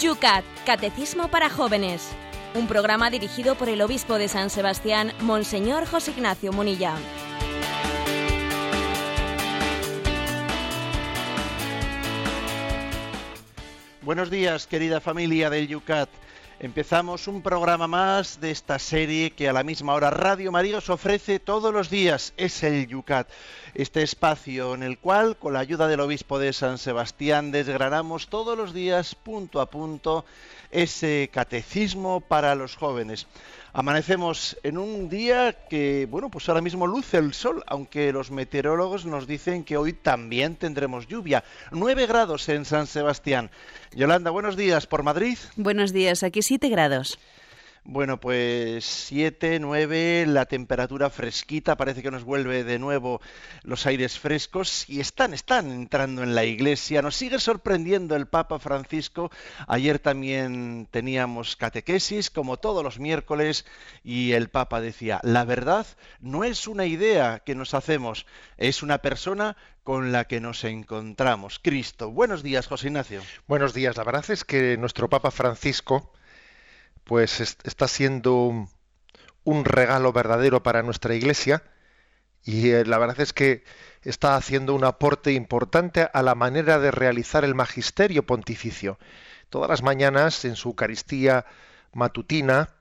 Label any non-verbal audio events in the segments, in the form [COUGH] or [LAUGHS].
Yucat, Catecismo para Jóvenes. Un programa dirigido por el obispo de San Sebastián, Monseñor José Ignacio Munilla. Buenos días, querida familia del Yucat. Empezamos un programa más de esta serie que a la misma hora Radio María os ofrece todos los días. Es el Yucat, este espacio en el cual, con la ayuda del obispo de San Sebastián, desgranamos todos los días, punto a punto, ese catecismo para los jóvenes. Amanecemos en un día que, bueno, pues ahora mismo luce el sol, aunque los meteorólogos nos dicen que hoy también tendremos lluvia. 9 grados en San Sebastián. Yolanda, buenos días por Madrid. Buenos días, aquí 7 grados. Bueno, pues 7, 9, la temperatura fresquita, parece que nos vuelve de nuevo los aires frescos y están, están entrando en la iglesia. Nos sigue sorprendiendo el Papa Francisco. Ayer también teníamos catequesis, como todos los miércoles, y el Papa decía, la verdad no es una idea que nos hacemos, es una persona con la que nos encontramos, Cristo. Buenos días, José Ignacio. Buenos días. La verdad es que nuestro Papa Francisco pues está siendo un regalo verdadero para nuestra Iglesia y eh, la verdad es que está haciendo un aporte importante a la manera de realizar el magisterio pontificio. Todas las mañanas en su Eucaristía matutina,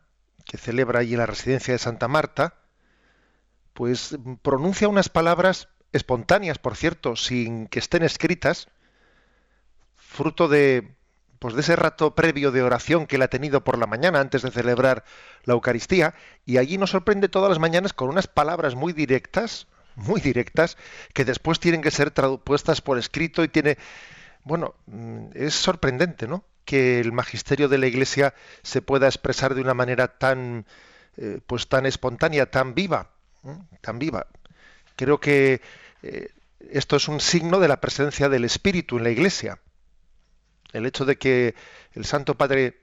que celebra allí la residencia de Santa Marta, pues pronuncia unas palabras espontáneas, por cierto, sin que estén escritas, fruto de, pues de ese rato previo de oración que él ha tenido por la mañana antes de celebrar la Eucaristía, y allí nos sorprende todas las mañanas con unas palabras muy directas, muy directas, que después tienen que ser puestas por escrito y tiene, bueno, mm, es sorprendente, ¿no? Que el magisterio de la Iglesia se pueda expresar de una manera tan, eh, pues tan espontánea, tan viva, tan viva. Creo que eh, esto es un signo de la presencia del Espíritu en la Iglesia el hecho de que el Santo Padre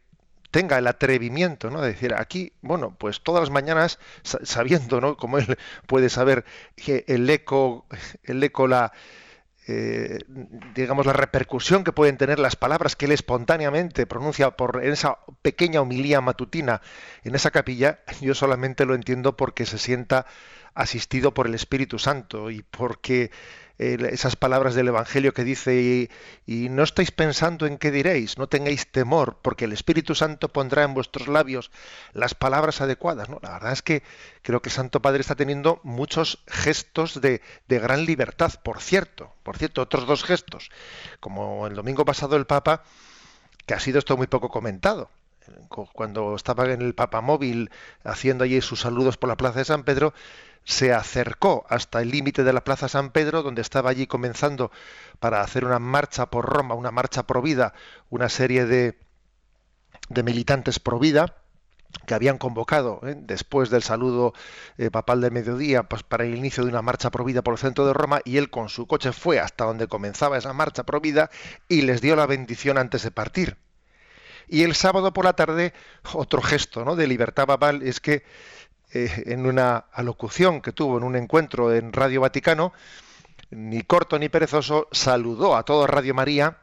tenga el atrevimiento, ¿no? De decir, aquí, bueno, pues todas las mañanas, sabiendo, ¿no? Como él puede saber que el eco, el eco, la, eh, digamos, la repercusión que pueden tener las palabras que él espontáneamente pronuncia por en esa pequeña homilía matutina en esa capilla, yo solamente lo entiendo porque se sienta asistido por el Espíritu Santo y porque esas palabras del Evangelio que dice, y, no estáis pensando en qué diréis, no tengáis temor, porque el Espíritu Santo pondrá en vuestros labios las palabras adecuadas. ¿no? La verdad es que creo que el Santo Padre está teniendo muchos gestos de, de gran libertad, por cierto, por cierto, otros dos gestos, como el domingo pasado el Papa, que ha sido esto muy poco comentado cuando estaba en el Papa Móvil haciendo allí sus saludos por la Plaza de San Pedro, se acercó hasta el límite de la Plaza San Pedro, donde estaba allí comenzando para hacer una marcha por Roma, una marcha pro vida, una serie de, de militantes pro vida que habían convocado ¿eh? después del saludo eh, papal del mediodía pues, para el inicio de una marcha pro vida por el centro de Roma y él con su coche fue hasta donde comenzaba esa marcha pro vida y les dio la bendición antes de partir. Y el sábado por la tarde, otro gesto ¿no? de libertad papal es que eh, en una alocución que tuvo en un encuentro en Radio Vaticano, ni corto ni perezoso, saludó a todo Radio María,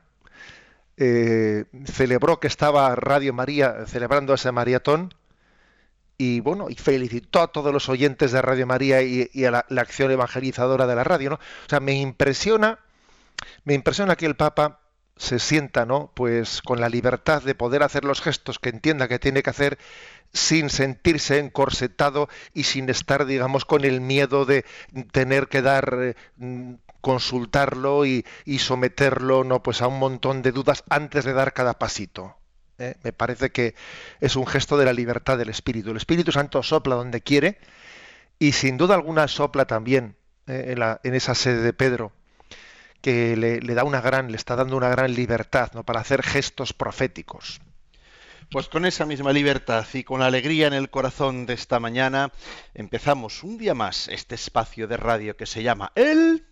eh, celebró que estaba Radio María celebrando ese maratón y bueno, y felicitó a todos los oyentes de Radio María y, a la, la, acción evangelizadora de la radio, ¿no? O sea, me impresiona, me impresiona que el Papa se sienta, ¿no? Pues con la libertad de poder hacer los gestos que entienda que tiene que hacer sin sentirse encorsetado y sin estar, digamos, con el miedo de tener que dar, eh, consultarlo y, someterlo, no, pues a un montón de dudas antes de dar cada pasito. ¿eh? Me parece que es un gesto de la libertad del Espíritu. El Espíritu Santo sopla donde quiere y sin duda alguna sopla también ¿eh? en, esa sede de Pedro que le, le, da una gran, le está dando una gran libertad ¿no? para hacer gestos proféticos. Pues con esa misma libertad y con la alegría en el corazón de esta mañana, empezamos un día más este espacio de radio que se llama El...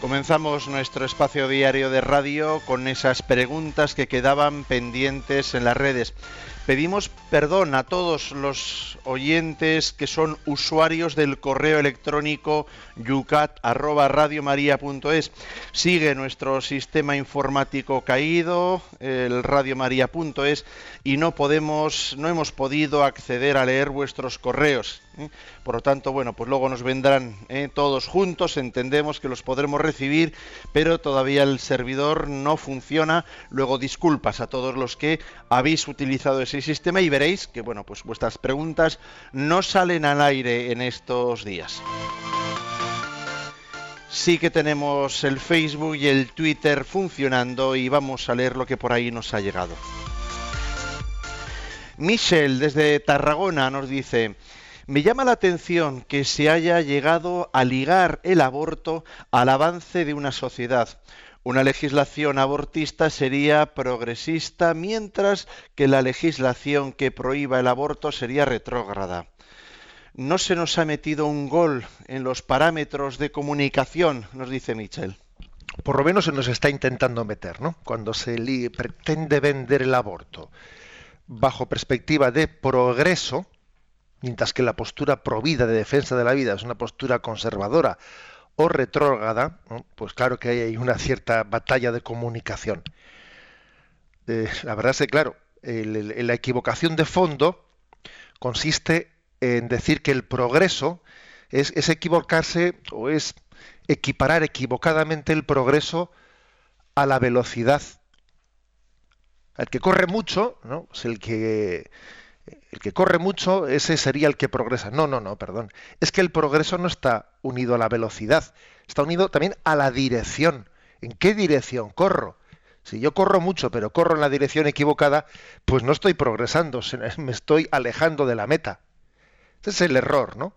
Comenzamos nuestro espacio diario de radio con esas preguntas que quedaban pendientes en las redes. Pedimos perdón a todos los oyentes que son usuarios del correo electrónico yucat@radiomaria.es. Sigue nuestro sistema informático caído, el radiomaria.es y no podemos no hemos podido acceder a leer vuestros correos. ¿Eh? Por lo tanto, bueno, pues luego nos vendrán ¿eh? todos juntos, entendemos que los podremos recibir, pero todavía el servidor no funciona. Luego disculpas a todos los que habéis utilizado ese sistema y veréis que, bueno, pues vuestras preguntas no salen al aire en estos días. Sí que tenemos el Facebook y el Twitter funcionando y vamos a leer lo que por ahí nos ha llegado. Michel desde Tarragona nos dice, me llama la atención que se haya llegado a ligar el aborto al avance de una sociedad. Una legislación abortista sería progresista, mientras que la legislación que prohíba el aborto sería retrógrada. No se nos ha metido un gol en los parámetros de comunicación, nos dice Michel. Por lo menos se nos está intentando meter, ¿no? Cuando se pretende vender el aborto bajo perspectiva de progreso, mientras que la postura provida de defensa de la vida es una postura conservadora o retrógrada, pues claro que hay una cierta batalla de comunicación. Eh, la verdad es que, claro, la equivocación de fondo consiste en decir que el progreso es, equivocarse o es equiparar equivocadamente el progreso a la velocidad. El que corre mucho, ¿no? Es el que el que corre mucho, ese sería el que progresa. No, no, no, perdón. Es que el progreso no está unido a la velocidad, está unido también a la dirección. ¿En qué dirección corro? Si yo corro mucho, pero corro en la dirección equivocada, pues no estoy progresando, me estoy alejando de la meta. Ese es el error, ¿no?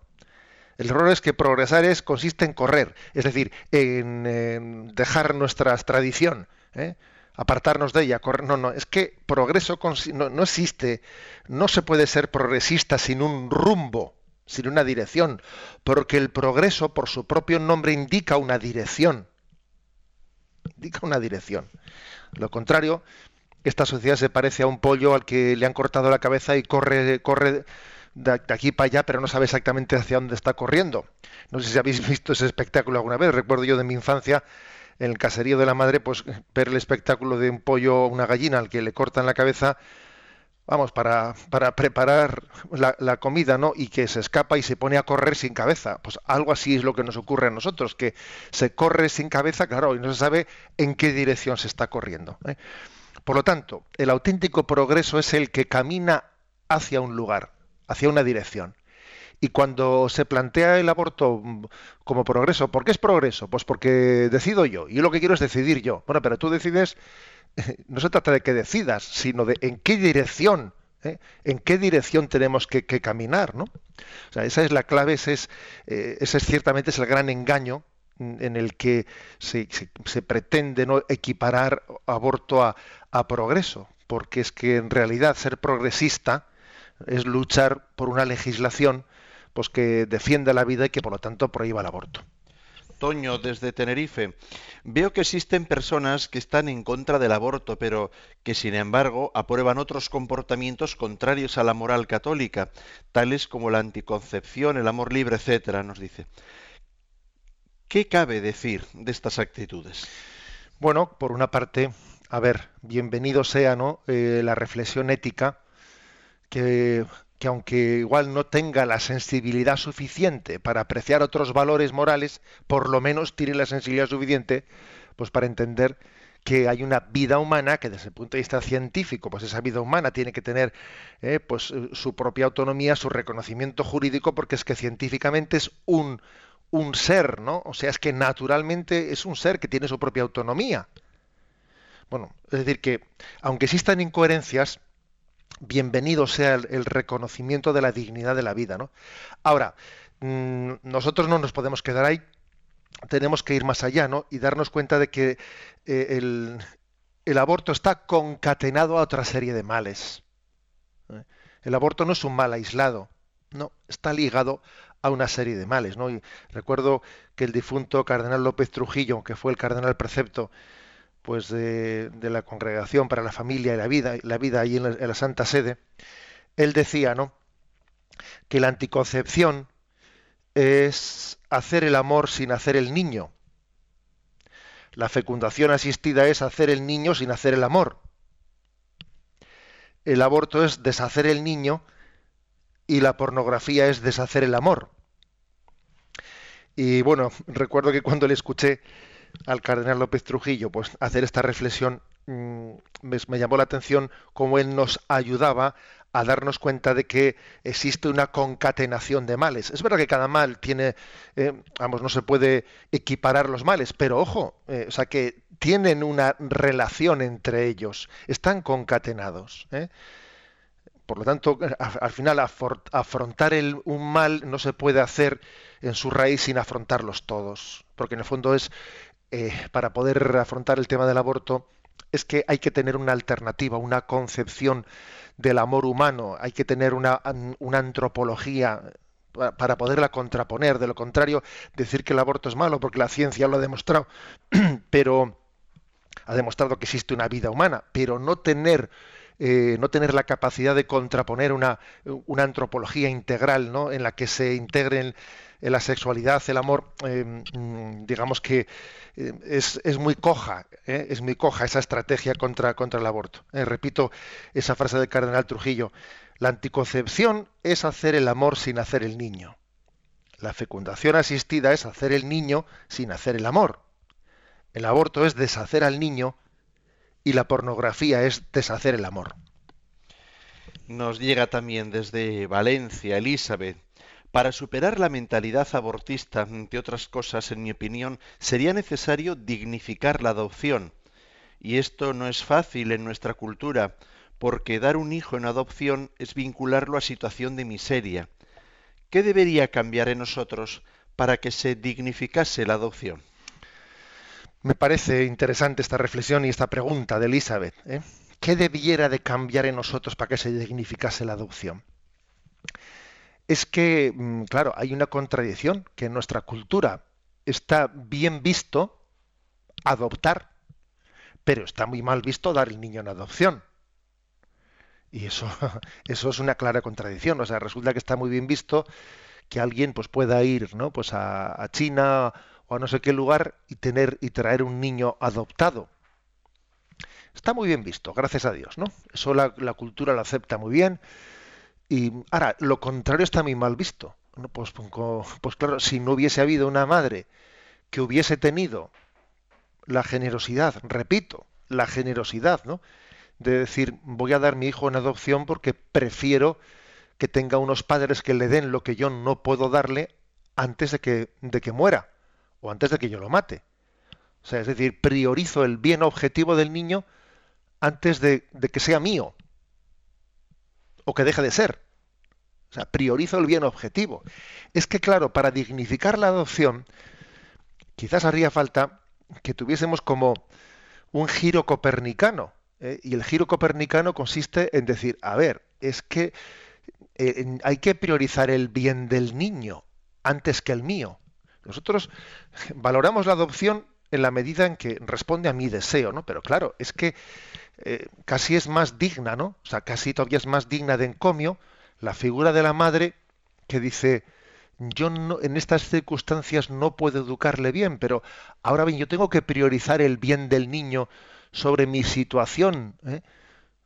El error es que progresar es, consiste en correr, es decir, en, dejar nuestra tradición. ¿eh? Apartarnos de ella. No, no, es que progreso no, no, existe. No se puede ser progresista sin un rumbo, sin una dirección, porque el progreso, por su propio nombre, indica una dirección. Indica una dirección. Lo contrario, esta sociedad se parece a un pollo al que le han cortado la cabeza y corre, corre de aquí para allá, pero no sabe exactamente hacia dónde está corriendo. No sé si habéis [LAUGHS] visto ese espectáculo alguna vez. Recuerdo yo de mi infancia en el caserío de la madre, pues ver el espectáculo de un pollo o una gallina al que le cortan la cabeza, vamos, para, para preparar la, la, comida, ¿no? Y que se escapa y se pone a correr sin cabeza. Pues algo así es lo que nos ocurre a nosotros, que se corre sin cabeza, claro, y no se sabe en qué dirección se está corriendo. ¿eh? Por lo tanto, el auténtico progreso es el que camina hacia un lugar, hacia una dirección. Y cuando se plantea el aborto mm, como progreso, ¿por qué es progreso? Pues porque decido yo, y yo lo que quiero es decidir yo. Bueno, pero tú decides, [LAUGHS] no se trata de que decidas, sino de en qué dirección, ¿eh? en qué dirección tenemos que, caminar, ¿no? O sea, esa es la clave, ese es, eh, ese es ciertamente es el gran engaño en el que se, se, pretende no equiparar aborto a progreso, porque es que en realidad ser progresista es luchar por una legislación pues que defienda la vida y que por lo tanto prohíba el aborto. Toño, desde Tenerife. Veo que existen personas que están en contra del aborto, pero que sin embargo aprueban otros comportamientos contrarios a la moral católica, tales como la anticoncepción, el amor libre, etcétera, nos dice. ¿Qué cabe decir de estas actitudes? Bueno, por una parte, a ver, bienvenido sea ¿no? Eh, la reflexión ética que que aunque igual no tenga la sensibilidad suficiente para apreciar otros valores morales, por lo menos tiene la sensibilidad suficiente pues para entender que hay una vida humana que desde el punto de vista científico, pues esa vida humana tiene que tener eh, pues su propia autonomía, su reconocimiento jurídico, porque es que científicamente es un, un ser, ¿no? O sea, es que naturalmente es un ser que tiene su propia autonomía. Bueno, es decir, que aunque existan incoherencias, bienvenido sea el, reconocimiento de la dignidad de la vida. ¿no? Ahora, mm, nosotros no nos podemos quedar ahí, tenemos que ir más allá ¿no? y darnos cuenta de que eh, el, aborto está concatenado a otra serie de males. ¿eh? El aborto no es un mal aislado, no, está ligado a una serie de males. ¿no? Y recuerdo que el difunto cardenal López Trujillo, que fue el cardenal precepto pues de, la congregación para la familia y la vida, la vida ahí en la, en la Santa Sede, él decía, ¿no? Que la anticoncepción es hacer el amor sin hacer el niño. La fecundación asistida es hacer el niño sin hacer el amor. El aborto es deshacer el niño y la pornografía es deshacer el amor. Y bueno, [LAUGHS] recuerdo que cuando le escuché al cardenal López Trujillo pues hacer esta reflexión mm, me, llamó la atención cómo él nos ayudaba a darnos cuenta de que existe una concatenación de males. Es verdad que cada mal tiene, eh, vamos, no se puede equiparar los males, pero ojo, eh, o sea que tienen una relación entre ellos, están concatenados. ¿eh? Por lo tanto, al final afrontar el, un mal no se puede hacer en su raíz sin afrontarlos todos, porque en el fondo es para poder afrontar el tema del aborto es que hay que tener una alternativa, una concepción del amor humano, hay que tener una, antropología para poderla contraponer. De lo contrario, decir que el aborto es malo porque la ciencia lo ha demostrado, [CLEARS THROAT] pero ha demostrado que existe una vida humana, pero no tener eh, no tener la capacidad de contraponer una, una antropología integral, ¿no? en la que se integren la sexualidad, el amor, eh, mm, digamos que eh, es, es, muy coja, ¿eh? es muy coja esa estrategia contra, contra el aborto. repito esa frase del cardenal Trujillo, la anticoncepción es hacer el amor sin hacer el niño. La fecundación asistida es hacer el niño sin hacer el amor. El aborto es deshacer al niño y la pornografía es deshacer el amor. Nos llega también desde Valencia, Elizabeth. Para superar la mentalidad abortista, entre otras cosas, en mi opinión, sería necesario dignificar la adopción. Y esto no es fácil en nuestra cultura, porque dar un hijo en adopción es vincularlo a situación de miseria. ¿Qué debería cambiar en nosotros para que se dignificase la adopción? Me parece interesante esta reflexión y esta pregunta de Elizabeth. ¿eh? ¿Qué debiera de cambiar en nosotros para que se dignificase la adopción? Es que, mm, claro, hay una contradicción, que en nuestra cultura está bien visto adoptar, pero está muy mal visto dar el niño en adopción. Y eso, [LAUGHS] eso es una clara contradicción. O sea, resulta que está muy bien visto que alguien pues, pueda ir ¿no? pues a, China o a no sé qué lugar y tener y traer un niño adoptado. Está muy bien visto, gracias a Dios, ¿no? Eso la, la cultura lo acepta muy bien y ahora, lo contrario está muy mal visto. Pues, pues, claro, si no hubiese habido una madre que hubiese tenido la generosidad, repito, la generosidad, ¿no? De decir, voy a dar mi hijo en adopción porque prefiero que tenga unos padres que le den lo que yo no puedo darle antes de que, de que muera o antes de que yo lo mate. O sea, es decir, priorizo el bien objetivo del niño antes de, de que sea mío o que deje de ser. O sea, priorizo el bien objetivo. Es que, claro, para dignificar la adopción, quizás haría falta que tuviésemos como un giro copernicano. ¿eh? Y el giro copernicano consiste en decir, a ver, es que eh, hay que priorizar el bien del niño antes que el mío. Nosotros valoramos la adopción en la medida en que responde a mi deseo, ¿no? Pero claro, es que eh, casi es más digna, ¿no? O sea, casi todavía es más digna de encomio la figura de la madre que dice, yo no, en estas circunstancias no puedo educarle bien, pero ahora bien, yo tengo que priorizar el bien del niño sobre mi situación, ¿eh?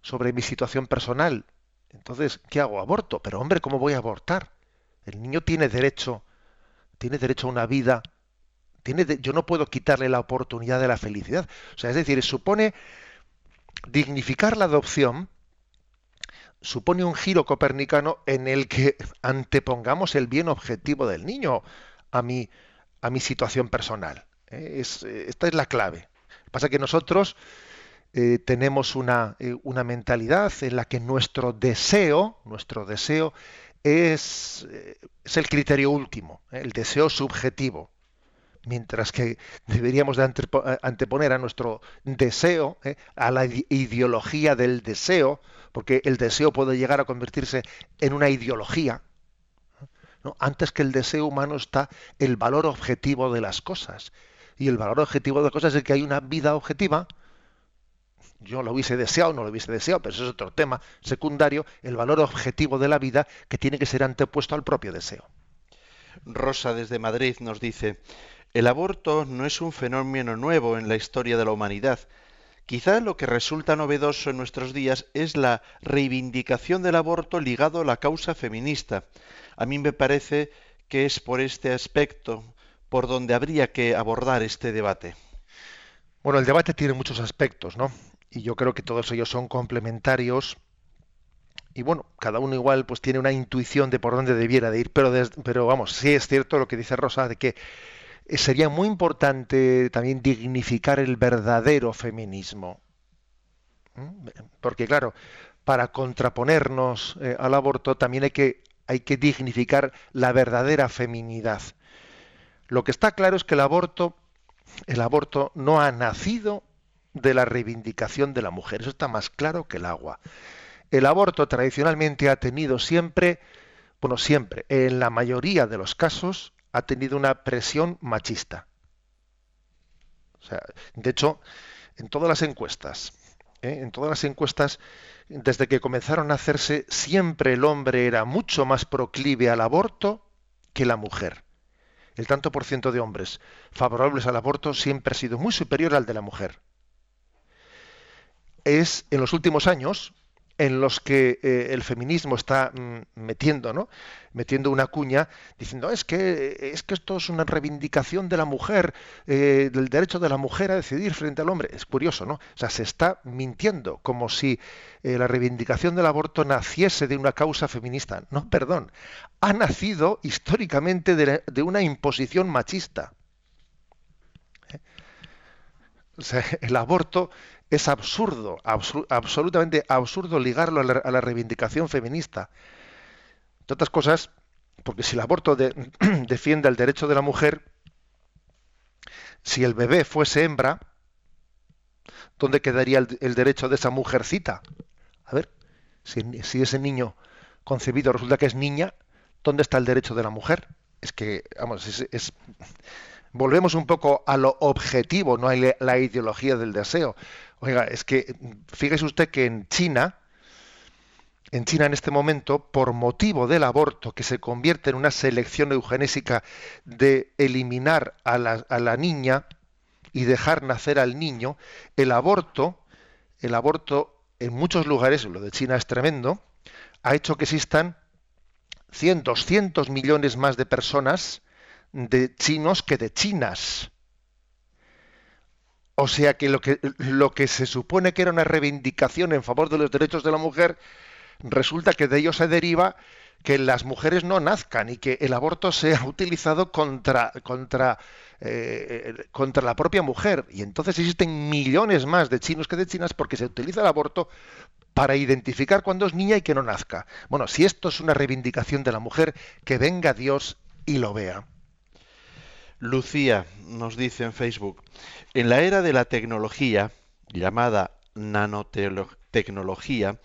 sobre mi situación personal. Entonces, ¿qué hago? Aborto. Pero hombre, ¿cómo voy a abortar? El niño tiene derecho, tiene derecho a una vida. Tiene yo no puedo quitarle la oportunidad de la felicidad. O sea, es decir, supone dignificar la adopción supone un giro copernicano en el que [LAUGHS] antepongamos el bien objetivo del niño a mi, situación personal. Eh, eh, esta es la clave. Pasa que nosotros eh, tenemos una, mentalidad en la que nuestro deseo, nuestro deseo es, es el criterio último, el deseo subjetivo mientras que deberíamos de anteponer a nuestro deseo, ¿eh? a la ideología del deseo, porque el deseo puede llegar a convertirse en una ideología. Antes que el deseo humano está el valor objetivo de las cosas. Y el valor objetivo de las cosas es que hay una vida objetiva, yo lo hubiese deseado, no lo hubiese deseado, pero eso es otro tema secundario, el valor objetivo de la vida que tiene que ser antepuesto al propio deseo. Rosa desde Madrid nos dice, el aborto no es un fenómeno nuevo en la historia de la humanidad. Quizá lo que resulta novedoso en nuestros días es la reivindicación del aborto ligado a la causa feminista. A mí me parece que es por este aspecto por donde habría que abordar este debate. Bueno, el debate tiene muchos aspectos, ¿no? Y yo creo que todos ellos son complementarios y bueno, cada uno igual pues tiene una intuición de por dónde debiera de ir, pero, pero vamos, sí es cierto lo que dice Rosa, de que sería muy importante también dignificar el verdadero feminismo. Porque claro, para contraponernos eh, al aborto también hay que, hay que dignificar la verdadera feminidad. Lo que está claro es que el aborto, el aborto no ha nacido de la reivindicación de la mujer. Eso está más claro que el agua el aborto tradicionalmente ha tenido siempre, bueno, siempre, en la mayoría de los casos, ha tenido una presión machista. O sea, de hecho, en todas las encuestas, ¿eh? en todas las encuestas, desde que comenzaron a hacerse, siempre el hombre era mucho más proclive al aborto que la mujer. El tanto por ciento de hombres favorables al aborto siempre ha sido muy superior al de la mujer. Es en los últimos años, en los que eh, el feminismo está mm, metiendo, ¿no? metiendo una cuña diciendo es que es que esto es una reivindicación de la mujer, eh, del derecho de la mujer a decidir frente al hombre. Es curioso, ¿no? O sea, se está mintiendo como si eh, la reivindicación del aborto naciese de una causa feminista. No, perdón, ha nacido históricamente de, una imposición machista. O sea, el aborto es absurdo, absolutamente absurdo ligarlo a la, reivindicación feminista. Entre otras cosas, porque si el aborto [CLEARS THROAT] defiende el derecho de la mujer, si el bebé fuese hembra, ¿dónde quedaría el, derecho de esa mujercita? A ver, si, ese niño concebido resulta que es niña, ¿dónde está el derecho de la mujer? Es que, vamos, es volvemos un poco a lo objetivo, no a la ideología del deseo. Oiga, es que fíjese usted que en China, en China en este momento, por motivo del aborto, que se convierte en una selección eugenésica de eliminar a la, a la niña y dejar nacer al niño, el aborto, el aborto en muchos lugares, lo de China es tremendo, ha hecho que existan cientos, cientos millones más de personas de chinos que de chinas. O sea que lo, que lo que se supone que era una reivindicación en favor de los derechos de la mujer, resulta que de ello se deriva que las mujeres no nazcan y que el aborto sea [LAUGHS] utilizado contra, contra, eh, contra la propia mujer. Y entonces existen millones más de chinos que de chinas porque se utiliza el aborto para identificar cuándo es niña y que no nazca. Bueno, si esto es una reivindicación de la mujer, que venga Dios y lo vea. Lucía nos dice en Facebook, en la era de la tecnología, llamada nanotecnología,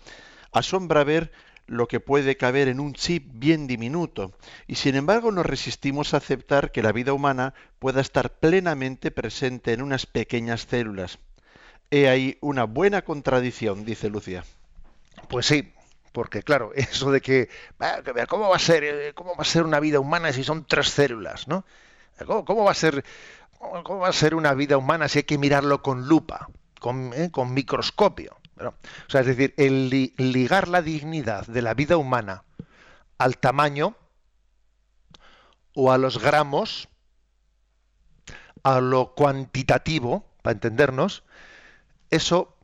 asombra ver lo que puede caber en un chip bien diminuto, y sin embargo nos resistimos a aceptar que la vida humana pueda estar plenamente presente en unas pequeñas células. He ahí una buena contradicción, dice Lucía. Pues sí, porque claro, [LAUGHS] eso de que cómo va a ser, cómo va a ser una vida humana si son tres células, ¿no? ¿Cómo, va a ser, cómo va a ser una vida humana si hay que mirarlo con lupa, con, eh, microscopio? o sea, es decir, el ligar la dignidad de la vida humana al tamaño o a los gramos, a lo cuantitativo, para entendernos, eso,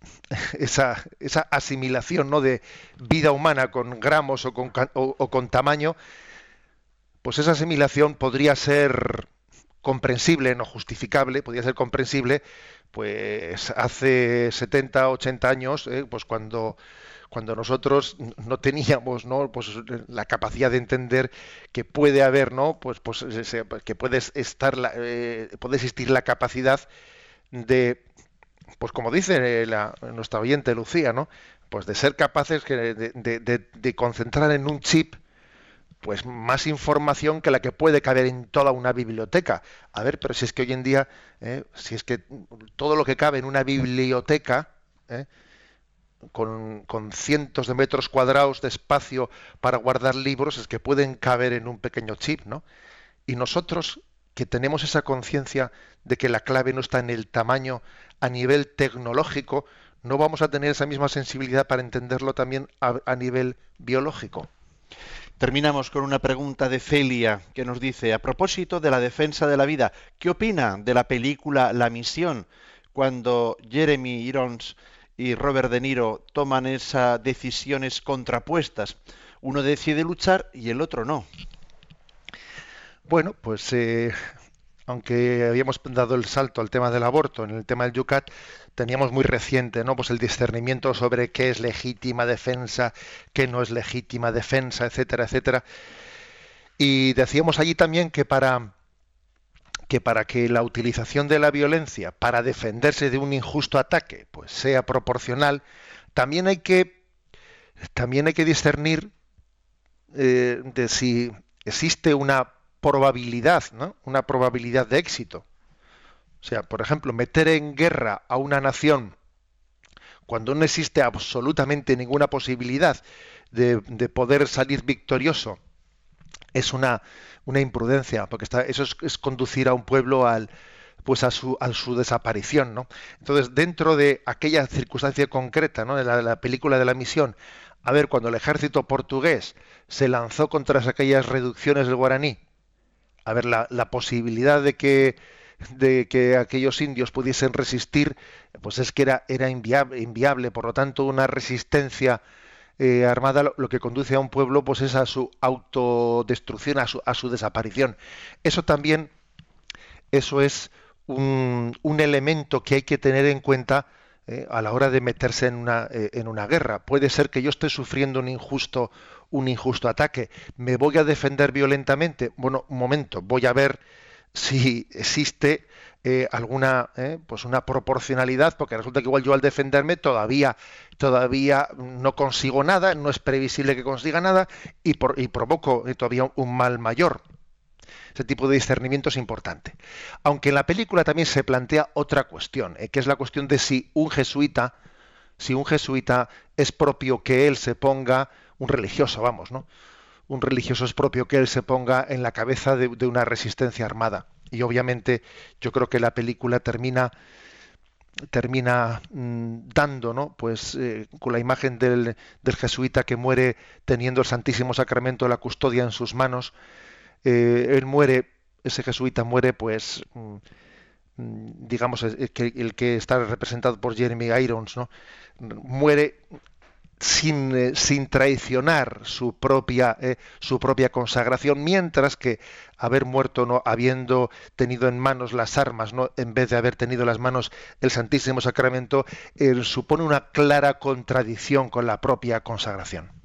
[LAUGHS] esa, esa asimilación ¿no? de vida humana con gramos o con, o con tamaño, pues esa asimilación podría ser comprensible, no justificable, podría ser comprensible, pues hace 70, 80 años, eh, pues cuando cuando nosotros no teníamos ¿no? Pues, la capacidad de entender que puede haber no pues, pues que puede estar eh, puede existir la capacidad de pues como dice la, nuestra oyente Lucía no pues de ser capaces de concentrar en un chip pues más información que la que puede caber en toda una biblioteca. A ver, pero si es que hoy en día, eh, si es que todo lo que cabe en una biblioteca, ¿eh? con, cientos de metros cuadrados de espacio para guardar libros, es que pueden caber en un pequeño chip, ¿no? Y nosotros que tenemos esa conciencia de que la clave no está en el tamaño a nivel tecnológico, no vamos a tener esa misma sensibilidad para entenderlo también a nivel biológico. Terminamos con una pregunta de Celia que nos dice, a propósito de la defensa de la vida, ¿qué opina de la película La Misión cuando Jeremy Irons y Robert De Niro toman esas decisiones contrapuestas? Uno decide luchar y el otro no. Bueno, pues eh, aunque habíamos dado el salto al tema del aborto, en el tema del Yucat teníamos muy reciente, ¿no? Pues el discernimiento sobre qué es legítima defensa, qué no es legítima defensa, etcétera, etcétera. Y decíamos allí también que para que para que la utilización de la violencia para defenderse de un injusto ataque pues sea proporcional, también hay que también hay que discernir eh, de si existe una probabilidad, ¿no? Una probabilidad de éxito. O sea, por ejemplo, meter en guerra a una nación cuando no existe absolutamente ninguna posibilidad de, poder salir victorioso es una, una imprudencia, porque está, eso es, conducir a un pueblo al, pues a su, a su desaparición. ¿no? Entonces, dentro de aquella circunstancia concreta ¿no? de, la, la película de la misión, a ver, cuando el ejército portugués se lanzó contra aquellas reducciones del guaraní, a ver, la, posibilidad de que, de que aquellos indios pudiesen resistir, pues es que era, era inviable, inviable, por lo tanto una resistencia eh, armada lo, que conduce a un pueblo pues es a su autodestrucción, a su, a su desaparición. Eso también, eso es un, un elemento que hay que tener en cuenta eh, a la hora de meterse en una, eh, en una guerra. Puede ser que yo esté sufriendo un injusto, un injusto ataque. ¿Me voy a defender violentamente? Bueno, un momento, voy a ver si existe eh, alguna pues una proporcionalidad porque resulta que igual yo al defenderme todavía todavía no consigo nada no es previsible que consiga nada y, por, y provoco todavía un mal mayor ese tipo de discernimiento es importante. Aunque en la película también se plantea otra cuestión, eh, que es la cuestión de si un jesuita, si un jesuita es propio que él se ponga, un religioso, vamos, ¿no? Un religioso es propio que él se ponga en la cabeza de, una resistencia armada. Y obviamente yo creo que la película termina termina mm, dando, ¿no? Pues eh, con la imagen del, del, jesuita que muere teniendo el Santísimo Sacramento de la custodia en sus manos, eh, él muere, ese jesuita muere, pues, mm, mm, digamos, el que, está representado por Jeremy Irons, ¿no? muere sin, eh, sin, traicionar su propia, eh, su propia consagración, mientras que haber muerto, no habiendo tenido en manos las armas, no en vez de haber tenido en las manos el Santísimo Sacramento, supone una clara contradicción con la propia consagración.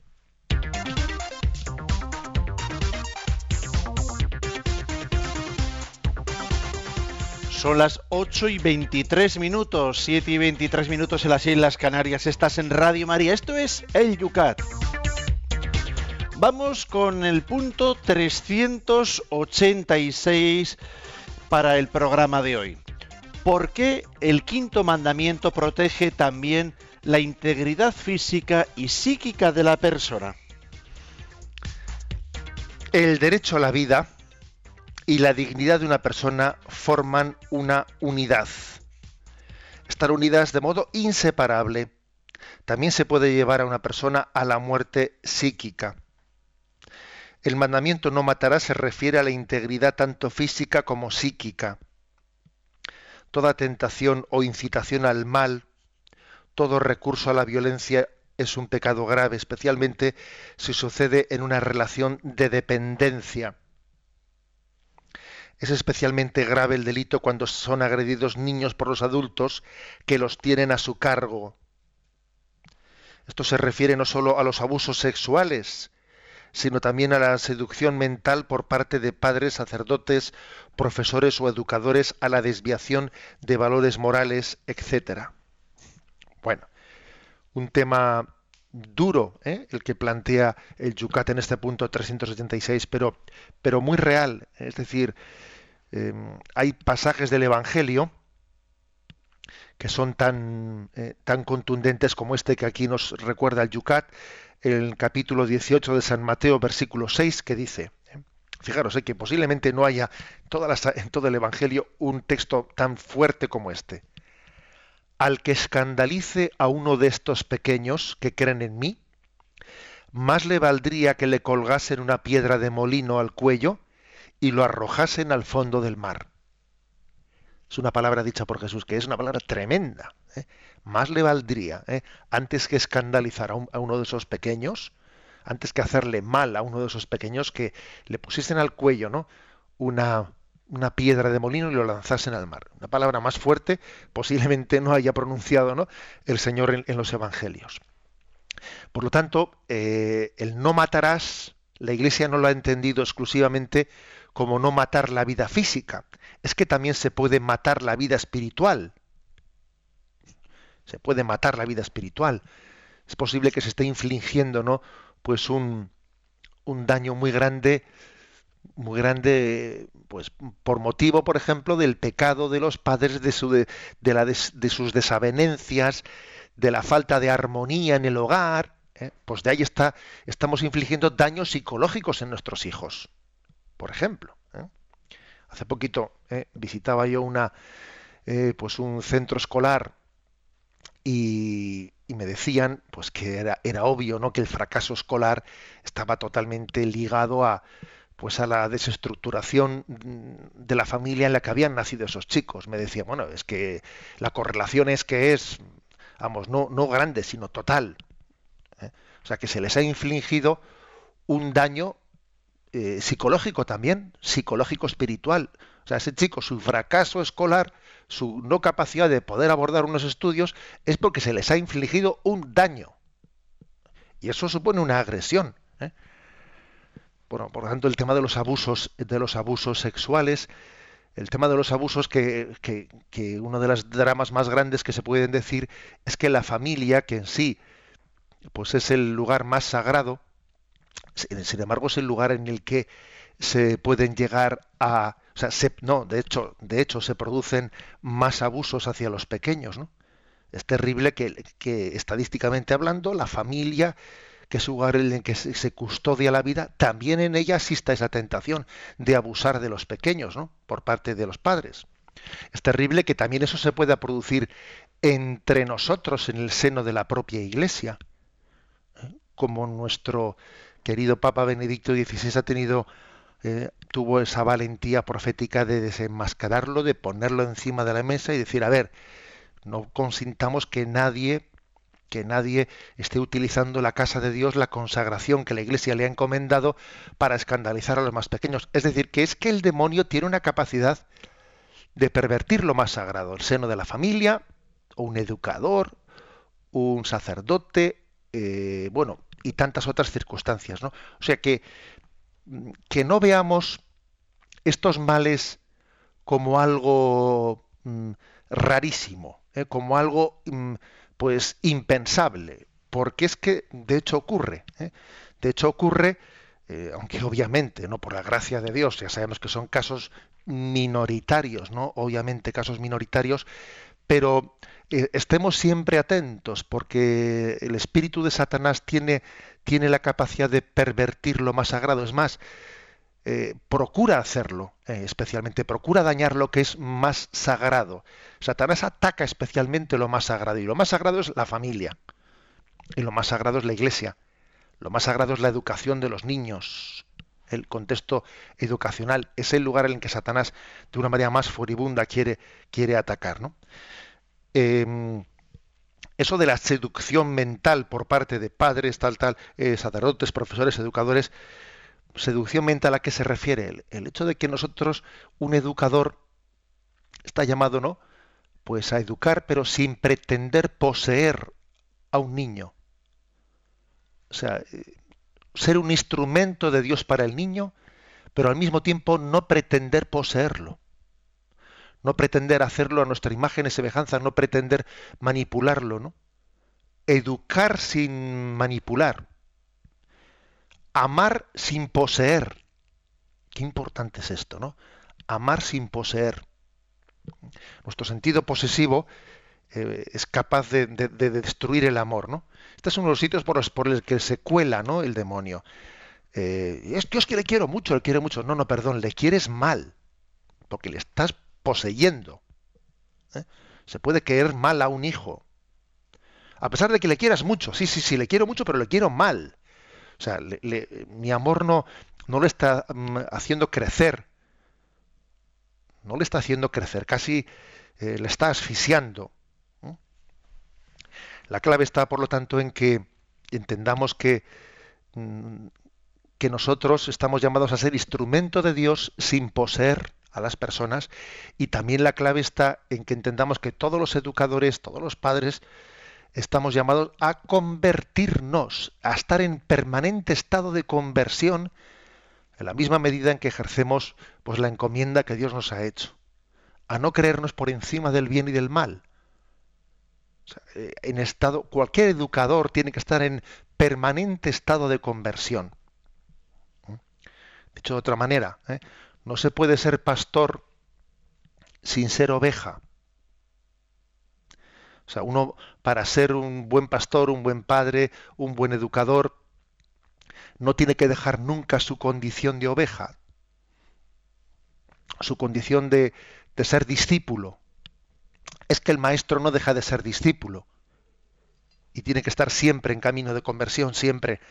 Son las 8 y 23 minutos, 7 y 23 minutos en las Islas Canarias. Estás en Radio María. Esto es El Yucat. Vamos con el punto 386 para el programa de hoy. ¿Por qué el quinto mandamiento protege también la integridad física y psíquica de la persona? El derecho a la vida y la dignidad de una persona forman una unidad. Estar unidas de modo inseparable. También se puede llevar a una persona a la muerte psíquica. El mandamiento no matará se refiere a la integridad tanto física como psíquica. Toda tentación o incitación al mal, todo recurso a la violencia es un pecado grave, especialmente si sucede en una relación de dependencia es especialmente grave el delito cuando son agredidos niños por los adultos que los tienen a su cargo. Esto se refiere no solo a los abusos sexuales, sino también a la seducción mental por parte de padres, sacerdotes, profesores o educadores a la desviación de valores morales, etc. Bueno, un tema duro ¿eh? el que plantea el Yucat en este punto 376, pero, pero muy real. Es decir, Em, hay pasajes del Evangelio que son tan, eh, tan contundentes como este que aquí nos recuerda el Yucat, el capítulo 18 de San Mateo, versículo 6, que dice, ¿eh? fijaros que posiblemente no haya en todo el Evangelio un texto tan fuerte como este. Al que escandalice a uno de estos pequeños que creen en mí, más le valdría que le colgasen una piedra de molino al cuello y lo arrojasen al fondo del mar. Es una palabra dicha por Jesús, que es una palabra tremenda. ¿eh? Más le valdría, ¿eh? antes que escandalizar a, uno de esos pequeños, antes que hacerle mal a uno de esos pequeños, que le pusiesen al cuello ¿no? una, una piedra de molino y lo lanzasen al mar. Una palabra más fuerte posiblemente no haya pronunciado ¿no? el Señor en, los Evangelios. Por lo tanto, eh, el no matarás, la Iglesia no lo ha entendido exclusivamente como no matar la vida física, es que también se puede matar la vida espiritual. Se puede matar la vida espiritual. Es posible que se esté infligiendo, ¿no? Pues un, un daño muy grande, muy grande, pues por motivo, por ejemplo, del pecado de los padres, de, su, de, la, de, sus desavenencias, de la falta de armonía en el hogar. ¿eh? Pues de ahí está, estamos infligiendo daños psicológicos en nuestros hijos por ejemplo. ¿eh? Hace poquito ¿eh? visitaba yo una, eh, pues un centro escolar y, me decían pues que era, era obvio ¿no? que el fracaso escolar estaba totalmente ligado a pues a la desestructuración de la familia en la que habían nacido esos chicos. Me decían, bueno, es que la correlación es que es, vamos, no, no grande, sino total. O sea, que se les ha infligido un daño eh, psicológico también, psicológico espiritual. O sea, ese chico, su fracaso escolar, su no capacidad de poder abordar unos estudios, es porque se les ha infligido un daño. Y eso supone una agresión. Bueno, por lo tanto, el tema de los abusos, de los abusos sexuales, el tema de los abusos, que, que, que uno de los dramas más grandes que se pueden decir es que la familia, que en sí, pues es el lugar más sagrado, sin embargo, es el lugar en el que se pueden llegar a, o sea, no, de hecho, de hecho se producen más abusos hacia los pequeños, ¿no? Es terrible que, que estadísticamente hablando, la familia, que es el lugar en el que se, custodia la vida, también en ella exista esa tentación de abusar de los pequeños, ¿no? Por parte de los padres. Es terrible que también eso se pueda producir entre nosotros en el seno de la propia Iglesia, como nuestro querido Papa Benedicto XVI ha tenido eh, tuvo esa valentía profética de desenmascararlo, de ponerlo encima de la mesa y decir, a ver, no consintamos que nadie que nadie esté utilizando la casa de Dios, la consagración que la Iglesia le ha encomendado para escandalizar a los más pequeños. Es decir, que es que el demonio tiene una capacidad de pervertir lo más sagrado, el seno de la familia, o un educador, un sacerdote, eh, bueno, y tantas otras circunstancias. ¿no? O sea que, que no veamos estos males como algo mm, rarísimo, ¿eh? como algo mm, pues impensable, porque es que de hecho ocurre. ¿eh? De hecho ocurre, eh, aunque obviamente, no por la gracia de Dios, ya sabemos que son casos minoritarios, ¿no? Obviamente casos minoritarios, pero eh, estemos siempre atentos porque el espíritu de Satanás tiene, tiene la capacidad de pervertir lo más sagrado. Es más, eh, procura hacerlo, eh, especialmente, procura dañar lo que es más sagrado. Satanás ataca especialmente lo más sagrado y lo más sagrado es la familia y lo más sagrado es la iglesia. Lo más sagrado es la educación de los niños, el contexto educacional. Es el lugar en el que Satanás, de una manera más furibunda, quiere, quiere atacar. ¿no? Em, eso de la seducción mental por parte de padres, tal, tal, eh, sacerdotes, profesores, educadores, seducción mental a qué se refiere? El, hecho de que nosotros, un educador, está llamado, ¿no? Pues a educar, pero sin pretender poseer a un niño. O sea, eh, ser un instrumento de Dios para el niño, pero al mismo tiempo no pretender poseerlo no pretender hacerlo a nuestra imagen y semejanza, no pretender manipularlo, ¿no? Educar sin manipular. Amar sin poseer. Qué importante es esto, ¿no? Amar sin poseer. Nuestro sentido posesivo eh, es capaz de, destruir el amor, ¿no? Este es uno de los sitios por los, por que se cuela, ¿no? El demonio. Eh, es Dios que le quiero mucho, le quiero mucho. No, no, perdón, le quieres mal, porque le estás poseyendo. ¿eh? Se puede querer mal a un hijo. A pesar de que le quieras mucho, sí, sí, sí, le quiero mucho, pero le quiero mal. O sea, mi amor no, no le está mm, haciendo crecer. No le está haciendo crecer, casi le está asfixiando. La clave está, por lo tanto, en que entendamos que, mm, que nosotros estamos llamados a ser instrumento de Dios sin poseer a las personas y también la clave está en que entendamos que todos los educadores, todos los padres, estamos llamados a convertirnos, a estar en permanente estado de conversión en la misma medida en que ejercemos pues la encomienda que Dios nos ha hecho, a no creernos por encima del bien y del mal, eh, en estado, cualquier educador tiene que estar en permanente estado de conversión. Dicho de otra manera, ¿eh? no se puede ser pastor sin ser oveja. O sea, uno para ser un buen pastor, un buen padre, un buen educador, no tiene que dejar nunca su condición de oveja, su condición de, de ser discípulo. Es que el maestro no deja de ser discípulo. Y tiene que estar siempre en camino de conversión, siempre.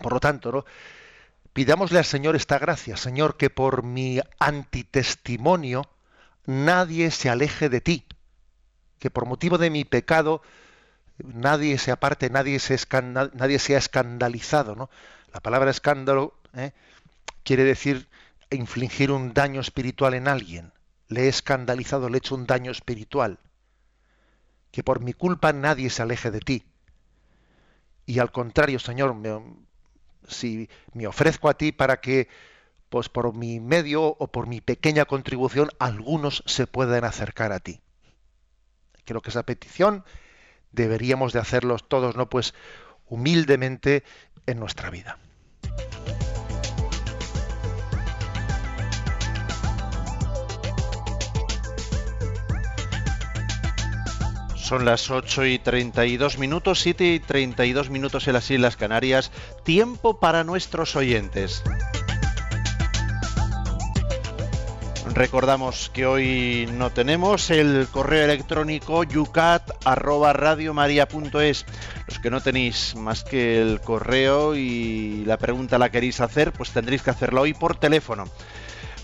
Por lo tanto, ¿no? pidámosle al Señor esta gracia, Señor, que por mi antitestimonio nadie se aleje de ti, que por motivo de mi pecado nadie se aparte, nadie, se nadie sea escandalizado. ¿no? La palabra escándalo ¿eh? quiere decir infligir un daño espiritual en alguien le he escandalizado, le he hecho un daño espiritual. Que por mi culpa nadie se aleje de ti. Y al contrario, Señor, si me ofrezco a ti para que, pues por mi medio o por mi pequeña contribución, algunos se puedan acercar a ti. Creo que esa petición deberíamos de hacerlos todos, ¿no? Pues humildemente en nuestra vida. Son las 8 y 32 minutos, 7 y 32 minutos en las Islas Canarias. Tiempo para nuestros oyentes. Recordamos que hoy no tenemos el correo electrónico yucat@radiomaria.es. Los que no tenéis más que el correo y la pregunta la queréis hacer, pues tendréis que hacerlo hoy por teléfono.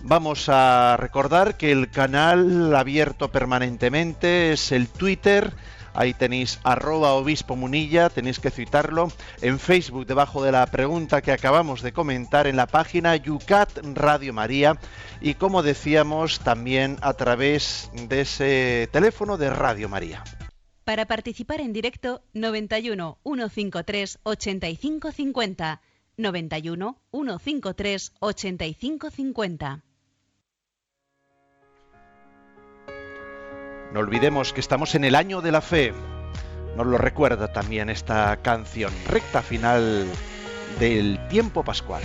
Vamos a recordar que el canal abierto permanentemente es el Twitter. Ahí tenéis arroba obispo munilla, tenéis que citarlo. En Facebook, debajo de la pregunta que acabamos de comentar, en la página Yucat Radio María. Y como decíamos, también a través de ese teléfono de Radio María. Para participar en directo, 91 153 8550. 91 153 8550. No olvidemos que estamos en el año de la fe. Nos lo recuerda también esta canción, recta final del tiempo pascual.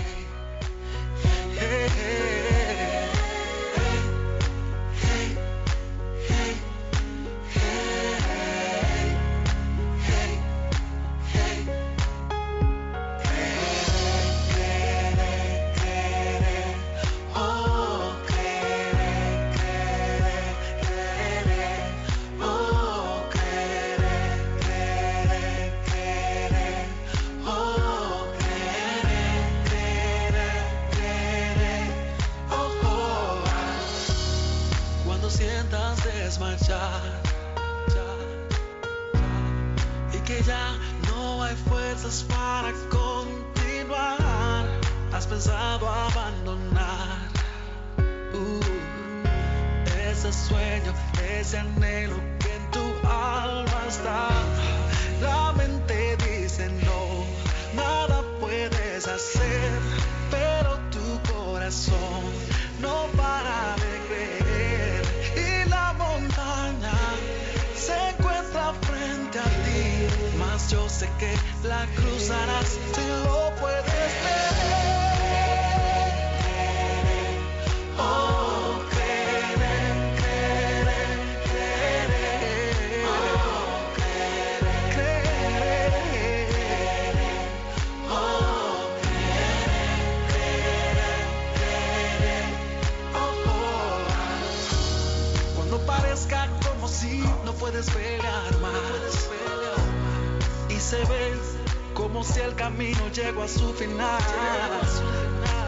Camino llegó a su final.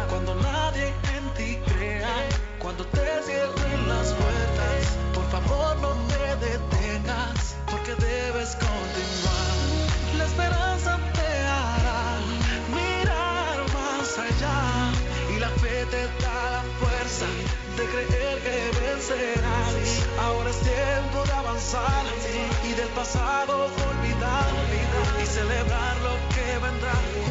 Cuando nadie en ti crea, cuando te cierren las puertas, por favor no te detengas, porque debes continuar. La esperanza te hará mirar más allá y la fe te da la fuerza de creer que vencerás. Ahora es tiempo de avanzar y del pasado y celebrar lo que vendrá.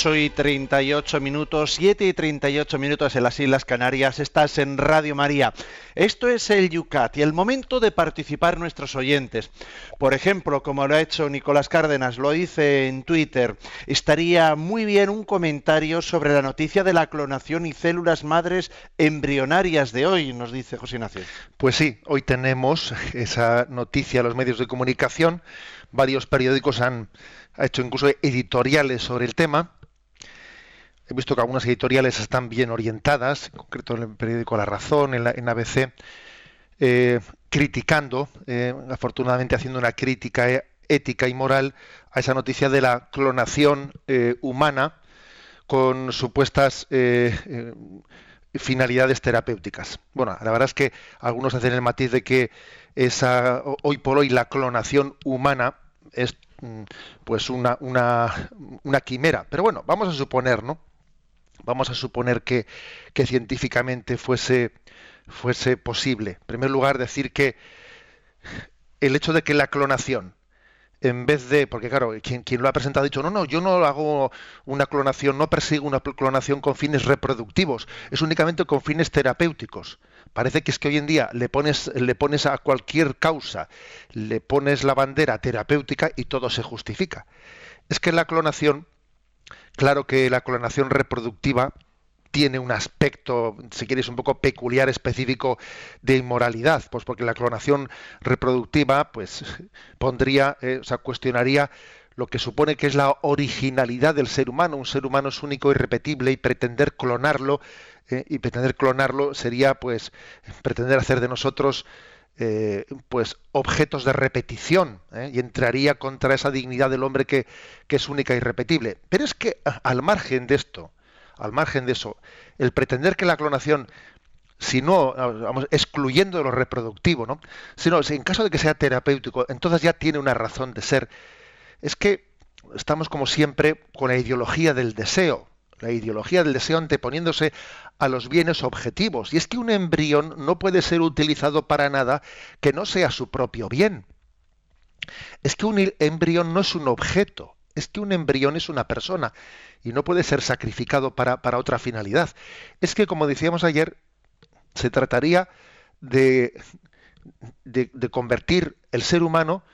8 y 38 minutos, 7 y 38 minutos en las Islas Canarias. Estás en Radio María. Esto es el Yucat y el momento de participar nuestros oyentes. Por ejemplo, como lo ha hecho Nicolás Cárdenas, lo dice en Twitter, estaría muy bien un comentario sobre la noticia de la clonación y células madres embrionarias de hoy, nos dice José Ignacio. Pues sí, hoy tenemos esa noticia los medios de comunicación. Varios periódicos han ha hecho incluso editoriales sobre el tema. He visto que algunas editoriales están bien orientadas, en concreto en el periódico La Razón, en, la, en ABC, eh, criticando, eh, afortunadamente haciendo una crítica eh, ética y moral a esa noticia de la clonación humana con supuestas finalidades terapéuticas. Bueno, la verdad es que algunos hacen el matiz de que esa hoy por hoy la clonación humana es mm, pues una, una, una quimera. Pero bueno, vamos a suponer, ¿no? Vamos a suponer que, científicamente fuese, fuese posible. En primer lugar, decir que el hecho de que la clonación, en vez de, porque claro, quien, quien, lo ha presentado ha dicho, no, no, yo no hago una clonación, no persigo una clonación con fines reproductivos, es únicamente con fines terapéuticos. Parece que es que hoy en día le pones, le pones a cualquier causa, le pones la bandera terapéutica y todo se justifica. Es que la clonación, claro que la clonación reproductiva tiene un aspecto, si quieres, un poco peculiar, específico de inmoralidad, pues porque la clonación reproductiva, pues pondría, eh, o sea, cuestionaría lo que supone que es la originalidad del ser humano. Un ser humano es único, irrepetible y pretender clonarlo eh, y pretender clonarlo sería, pues, pretender hacer de nosotros eh, pues objetos de repetición ¿eh? y entraría contra esa dignidad del hombre que, que, es única y irrepetible. Pero es que al margen de esto, al margen de eso, el pretender que la clonación, si no, vamos, excluyendo lo reproductivo, ¿no? sino si en caso de que sea terapéutico, entonces ya tiene una razón de ser. Es que estamos como siempre con la ideología del deseo, la ideología del deseo anteponiéndose a los bienes objetivos. Y es que un embrión no puede ser utilizado para nada que no sea su propio bien. Es que un embrión no es un objeto, es que un embrión es una persona y no puede ser sacrificado para, para otra finalidad. Es que, como decíamos ayer, se trataría de, de, convertir el ser humano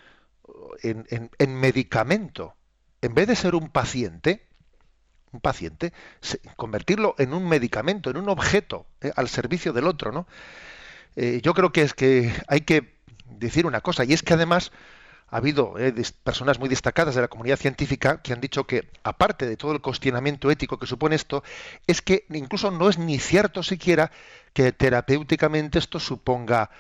en, en medicamento. En vez de ser un paciente, un paciente, convertirlo en un medicamento, en un objeto eh, al servicio del otro, ¿no? Eh, yo creo que es que hay que decir una cosa, y es que además ha habido eh, personas muy destacadas de la comunidad científica que han dicho que, aparte de todo el cuestionamiento ético que supone esto, es que incluso no es ni cierto siquiera que terapéuticamente esto suponga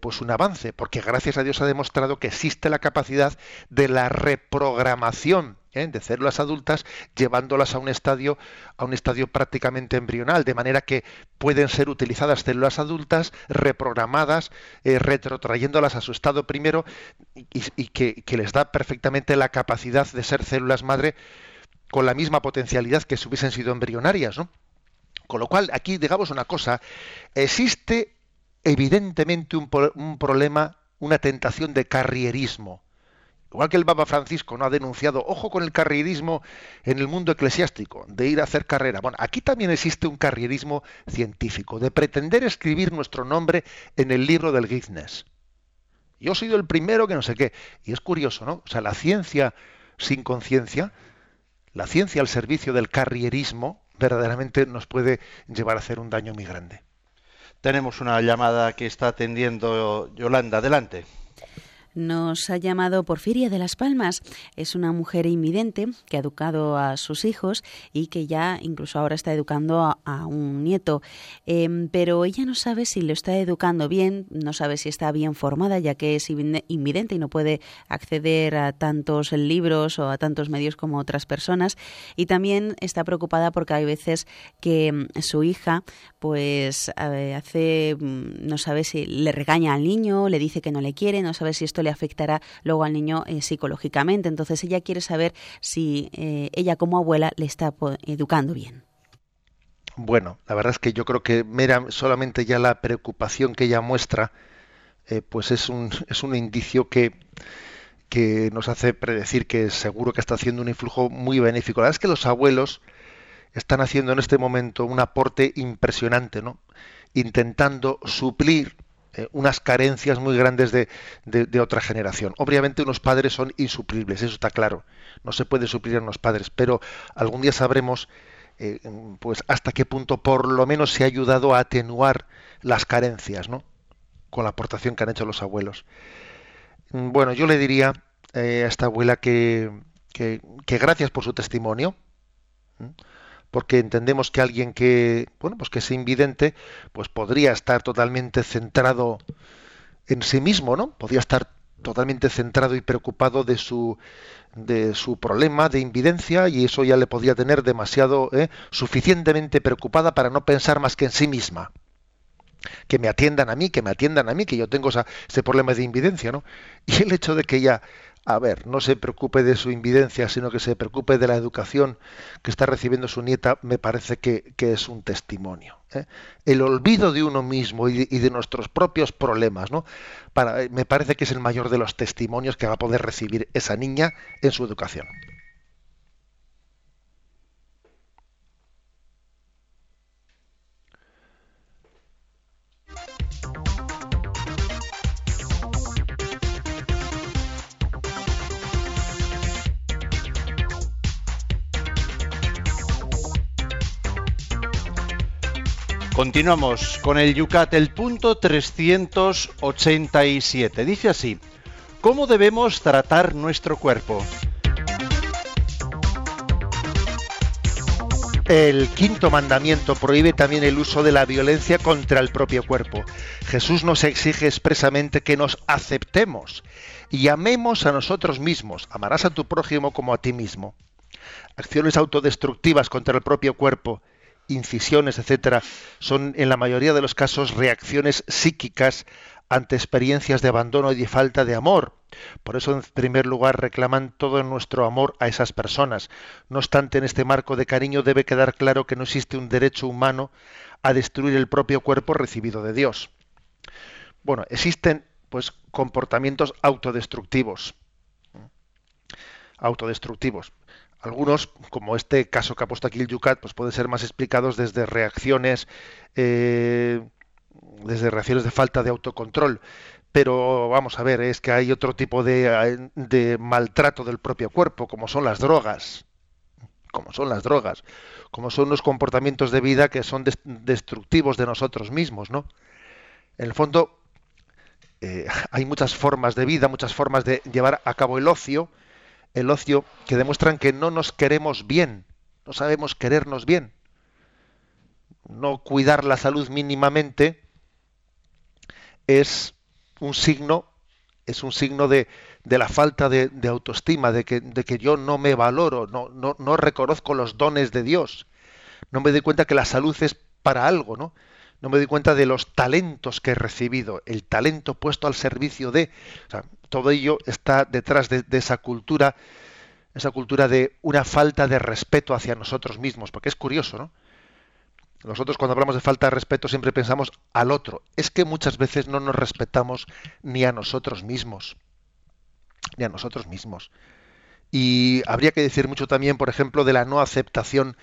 pues un avance, porque gracias a Dios ha demostrado que existe la capacidad de la reprogramación ¿eh? de células adultas, llevándolas a un estadio, a un estadio prácticamente embrional, de manera que pueden ser utilizadas células adultas, reprogramadas, eh, retrotrayéndolas a su estado primero, y, que, les da perfectamente la capacidad de ser células madre con la misma potencialidad que si hubiesen sido embrionarias, ¿no? Con lo cual, aquí digamos una cosa, existe evidentemente un, un problema, una tentación de carrierismo Igual que el Papa Francisco no ha denunciado, ojo con el carrierismo en el mundo eclesiástico, de ir a hacer carrera. Bueno, aquí también existe un carrierismo científico, de pretender escribir nuestro nombre en el libro del Guinness. Yo he sido el primero que no sé qué. Y es curioso, ¿no? O sea, la ciencia sin conciencia, la ciencia al servicio del carrierismo, verdaderamente nos puede llevar a hacer un daño muy grande. Tenemos una llamada que está atendiendo Yolanda. Adelante. Nos ha llamado Porfiria de las Palmas. Es una mujer invidente que ha educado a sus hijos y que ya incluso ahora está educando a, un nieto. Em, pero ella no sabe si lo está educando bien, no sabe si está bien formada, ya que es invidente y no puede acceder a tantos libros o a tantos medios como otras personas. Y también está preocupada porque hay veces que em, su hija, pues hace, mm, no sabe si le regaña al niño, le dice que no le quiere, no sabe si esto le afectará luego al niño eh, psicológicamente. Entonces ella quiere saber si eh, ella como abuela le está educando bien. Bueno, la verdad es que yo creo que mira, solamente ya la preocupación que ella muestra, eh, pues es un, es un indicio que, que nos hace predecir que seguro que está haciendo un influjo muy benéfico. La verdad es que los abuelos están haciendo en este momento un aporte impresionante, ¿no? Intentando suplir eh, unas carencias muy grandes de, otra generación. Obviamente unos padres son insuplibles, eso está claro. No se puede suplir a unos padres, pero algún día sabremos eh, pues hasta qué punto por lo menos se ha ayudado a atenuar las carencias, ¿no? Con la aportación que han hecho los abuelos. Bueno, yo le diría eh, a esta abuela que, que, gracias por su testimonio porque entendemos que alguien que, bueno, pues que es invidente, pues podría estar totalmente centrado en sí mismo, ¿no? Podría estar totalmente centrado y preocupado de su de su problema de invidencia y eso ya le podía tener demasiado ¿eh? suficientemente preocupada para no pensar más que en sí misma que me atiendan a mí que me atiendan a mí que yo tengo ese problema de invidencia no [LAUGHS] y el hecho de que ella a ver, no se preocupe de su invidencia, sino que se preocupe de la educación que está recibiendo su nieta, me parece que, es un testimonio. ¿eh? El olvido de uno mismo y de, nuestros propios problemas, ¿no? Para, me parece que es el mayor de los testimonios que va a poder recibir esa niña en su educación. Continuamos con el Yucat, el punto 387. Dice así, ¿cómo debemos tratar nuestro cuerpo? El quinto mandamiento prohíbe también el uso de la violencia contra el propio cuerpo. Jesús nos exige expresamente que nos aceptemos y amemos a nosotros mismos. Amarás a tu prójimo como a ti mismo. Acciones autodestructivas contra el propio cuerpo, incisiones, etcétera, son en la mayoría de los casos reacciones psíquicas ante experiencias de abandono y de falta de amor. Por eso, en primer lugar, reclaman todo nuestro amor a esas personas. No obstante, en este marco de cariño debe quedar claro que no existe un derecho humano a destruir el propio cuerpo recibido de Dios. Bueno, existen pues comportamientos autodestructivos. Autodestructivos. Algunos, como este caso que ha puesto aquí el Yucat, pues pueden ser más explicados desde reacciones eh, desde reacciones de falta de autocontrol. Pero vamos a ver, es que hay otro tipo de, maltrato del propio cuerpo, como son las drogas, como son las drogas, como son los comportamientos de vida que son destructivos de nosotros mismos, ¿no? En el fondo, eh, hay muchas formas de vida, muchas formas de llevar a cabo el ocio, el ocio que demuestran que no nos queremos bien, no sabemos querernos bien. No cuidar la salud mínimamente es un signo, es un signo de, la falta de, autoestima, de que, de que, yo no me valoro, no, no, no, reconozco los dones de Dios. No me doy cuenta que la salud es para algo, ¿no? No me doy cuenta de los talentos que he recibido, el talento puesto al servicio de. todo ello está detrás de, de esa cultura, esa cultura de una falta de respeto hacia nosotros mismos, porque es curioso, ¿no? Nosotros cuando hablamos de falta de respeto siempre pensamos al otro. Es que muchas veces no nos respetamos ni a nosotros mismos. Ni a nosotros mismos. Y habría que decir mucho también, por ejemplo, de la no aceptación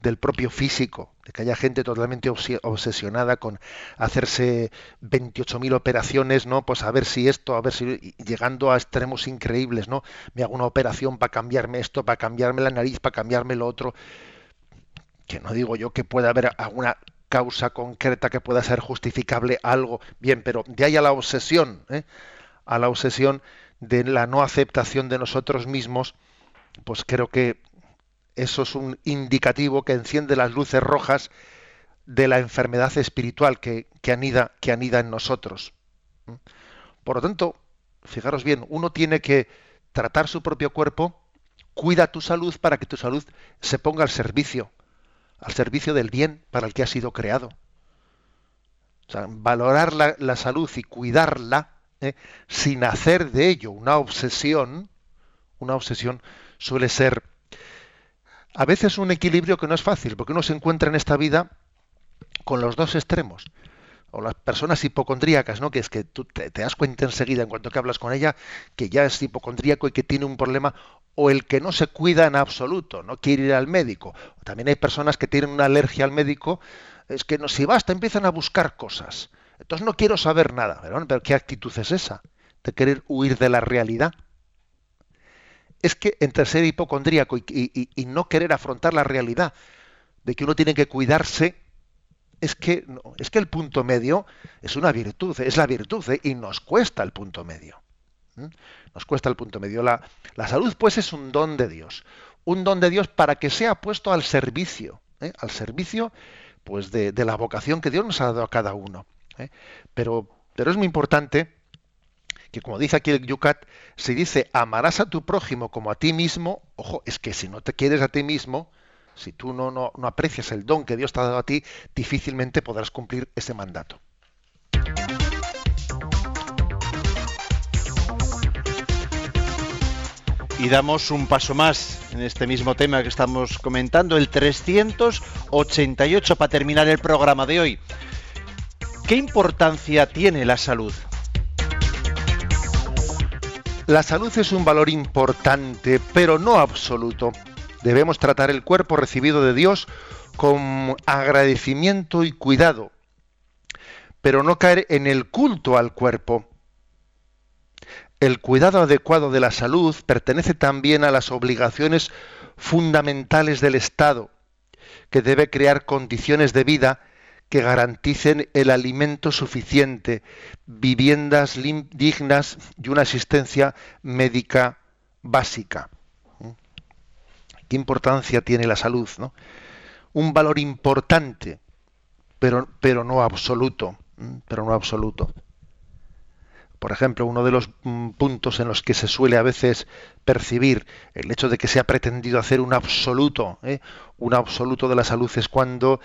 del propio físico, de que haya gente totalmente obsesionada con hacerse 28.000 operaciones, ¿no? Pues a ver si esto, a ver si llegando a extremos increíbles, ¿no? Me hago una operación para cambiarme esto, para cambiarme la nariz, para cambiarme lo otro que no digo yo que pueda haber alguna causa concreta que pueda ser justificable algo, bien, pero de ahí a la obsesión, ¿eh? a la obsesión de la no aceptación de nosotros mismos, pues creo que eso es un indicativo que enciende las luces rojas de la enfermedad espiritual que, anida, que anida en nosotros. Por lo tanto, fijaros bien, uno tiene que tratar su propio cuerpo, cuida tu salud para que tu salud se ponga al servicio al servicio del bien para el que ha sido creado. O sea, valorar la, salud y cuidarla ¿eh? sin hacer de ello una obsesión, una obsesión suele ser a veces un equilibrio que no es fácil, porque uno se encuentra en esta vida con los dos extremos. O las personas hipocondríacas, ¿no? Que es que tú te, das cuenta enseguida, en cuanto que hablas con ella, que ya es hipocondríaco y que tiene un problema, o el que no se cuida en absoluto, no quiere ir al médico. También hay personas que tienen una alergia al médico, es que no, si basta empiezan a buscar cosas. Entonces no quiero saber nada. Pero, ¿qué actitud es esa? De querer huir de la realidad. Es que entre ser hipocondríaco y, no querer afrontar la realidad de que uno tiene que cuidarse, es que, es que el punto medio es una virtud, es la virtud, ¿eh? y nos cuesta el punto medio. Nos cuesta el punto medio. La, la, salud, pues, es un don de Dios. Un don de Dios para que sea puesto al servicio, ¿eh? al servicio, pues, de, la vocación que Dios nos ha dado a cada uno. ¿eh? Pero, pero es muy importante que, como dice aquí el Yucat, si dice amarás a tu prójimo como a ti mismo, ojo, es que si no te quieres a ti mismo, si tú no, no, no aprecias el don que Dios te ha dado a ti, difícilmente podrás cumplir ese mandato. Y damos un paso más en este mismo tema que estamos comentando, el 388 para terminar el programa de hoy. ¿Qué importancia tiene la salud? La salud es un valor importante, pero no absoluto. Debemos tratar el cuerpo recibido de Dios con agradecimiento y cuidado, pero no caer en el culto al cuerpo. El cuidado adecuado de la salud pertenece también a las obligaciones fundamentales del Estado, que debe crear condiciones de vida que garanticen el alimento suficiente, viviendas dignas y una asistencia médica básica. ¿Mm? ¿Qué importancia tiene la salud? un valor importante, pero, pero no absoluto, pero no absoluto. Por ejemplo, uno de los mm, puntos en los que se suele a veces percibir el hecho de que se ha pretendido hacer un absoluto, ¿eh? un absoluto de la salud es cuando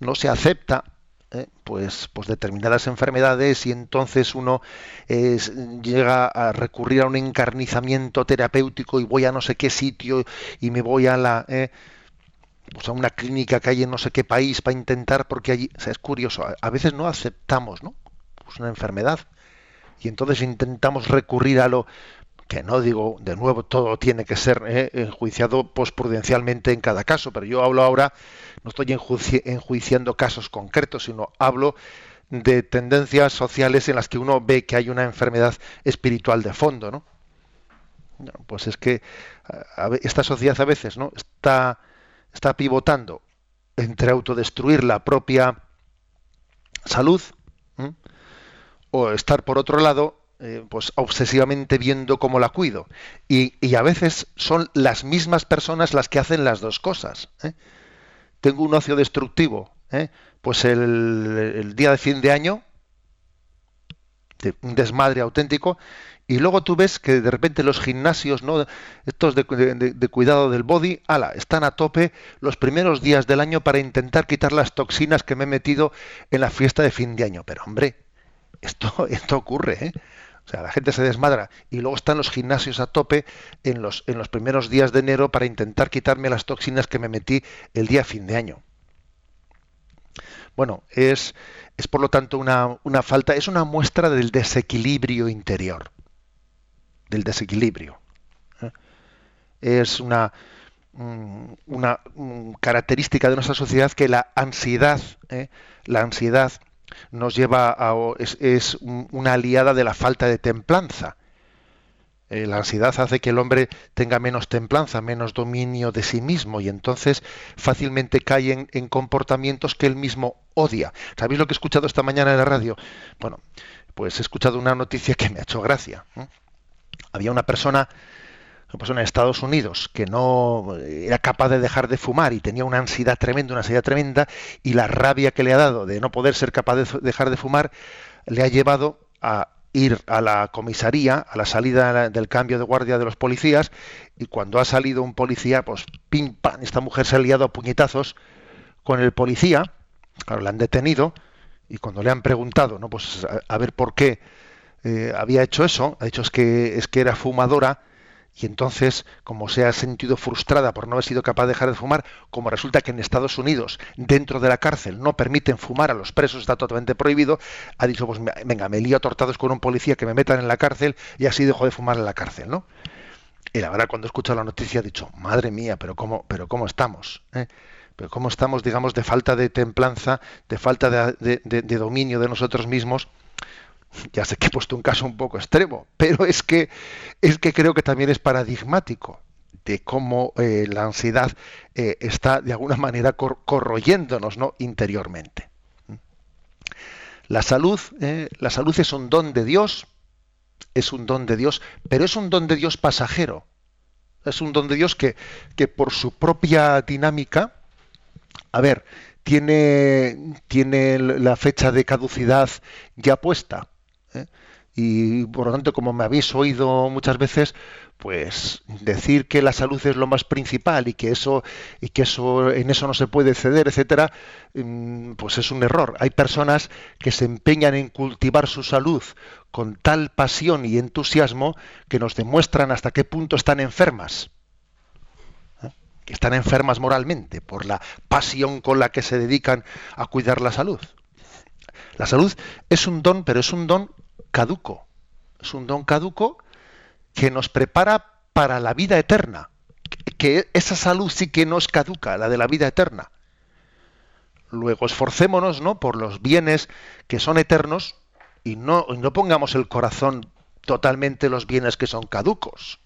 no se acepta ¿eh? pues, pues determinadas enfermedades y entonces uno llega a recurrir a un encarnizamiento terapéutico y voy a no sé qué sitio y me voy a la ¿eh? pues a una clínica que hay en no sé qué país para intentar porque allí es curioso a, veces no aceptamos no pues una enfermedad y entonces intentamos recurrir a lo que no digo de nuevo todo tiene que ser eh, enjuiciado posprudencialmente en cada caso pero yo hablo ahora no estoy enjuiciando casos concretos sino hablo de tendencias sociales en las que uno ve que hay una enfermedad espiritual de fondo no pues es que esta sociedad a veces no está está pivotando entre autodestruir la propia salud o estar por otro lado eh, pues obsesivamente viendo cómo la cuido y, a veces son las mismas personas las que hacen las dos cosas ¿eh? tengo un ocio destructivo ¿eh? pues el, el, día de fin de año un desmadre auténtico y luego tú ves que de repente los gimnasios, ¿no? estos de, cuidado del body, ala, están a tope los primeros días del año para intentar quitar las toxinas que me he metido en la fiesta de fin de año. Pero hombre, esto, [LAUGHS] esto ocurre. O sea, la gente se desmadra y luego están los gimnasios a tope en los, en los primeros días de enero para intentar quitarme las toxinas que me metí el día fin de año. Bueno, es, es por lo tanto una, una falta, es una muestra del desequilibrio interior del desequilibrio. ¿eh? Es una, mm, una mm, característica de nuestra sociedad que la ansiedad, ¿eh? la ansiedad nos lleva a es, una aliada de la falta de templanza. Eh, la ansiedad hace que el hombre tenga menos templanza, menos dominio de sí mismo y entonces fácilmente cae en, comportamientos que él mismo odia. ¿Sabéis lo que he escuchado esta mañana en la radio? Bueno, pues he escuchado una noticia que me ha hecho gracia había una persona, en Estados Unidos que no era capaz de dejar de fumar y tenía una ansiedad tremenda, una ansiedad tremenda, y la rabia que le ha dado de no poder ser capaz de dejar de fumar le ha llevado a ir a la comisaría, a la salida del cambio de guardia de los policías, y cuando ha salido un policía, pues pim pam, esta mujer se ha liado a puñetazos con el policía, claro, la han detenido, y cuando le han preguntado, no, pues a ver por qué eh, había hecho eso, ha dicho es que, es que era fumadora y entonces, como se ha sentido frustrada por no haber sido capaz de dejar de fumar, como resulta que en Estados Unidos, dentro de la cárcel, no permiten fumar a los presos, está totalmente prohibido, ha dicho, pues venga, me lío tortados con un policía que me metan en la cárcel y así dejo de fumar en la cárcel, ¿no? Y la verdad, cuando he escuchado la noticia, he dicho, madre mía, pero cómo, pero cómo estamos, ¿eh? pero cómo estamos, digamos, de falta de templanza, de falta de dominio de nosotros mismos, ya sé que he puesto un caso un poco extremo, pero es que, es que creo que también es paradigmático de cómo eh, la ansiedad eh, está de alguna manera corroyéndonos ¿no? interiormente. La salud, eh, la salud es un don de Dios, es un don de Dios, pero es un don de Dios pasajero. Es un don de Dios que, que por su propia dinámica, a ver, tiene, tiene la fecha de caducidad ya puesta. ¿Eh? Y por lo tanto, como me habéis oído muchas veces, pues decir que la salud es lo más principal y que eso y que eso en eso no se puede ceder, etcétera, mm, pues es un error. Hay personas que se empeñan en cultivar su salud con tal pasión y entusiasmo que nos demuestran hasta qué punto están enfermas. ¿eh? Que están enfermas moralmente por la pasión con la que se dedican a cuidar la salud. La salud es un don, pero es un don caduco. Es un don caduco que nos prepara para la vida eterna. Que esa salud sí que nos caduca, la de la vida eterna. Luego esforcémonos ¿no? por los bienes que son eternos y no, no pongamos el corazón totalmente en los bienes que son caducos.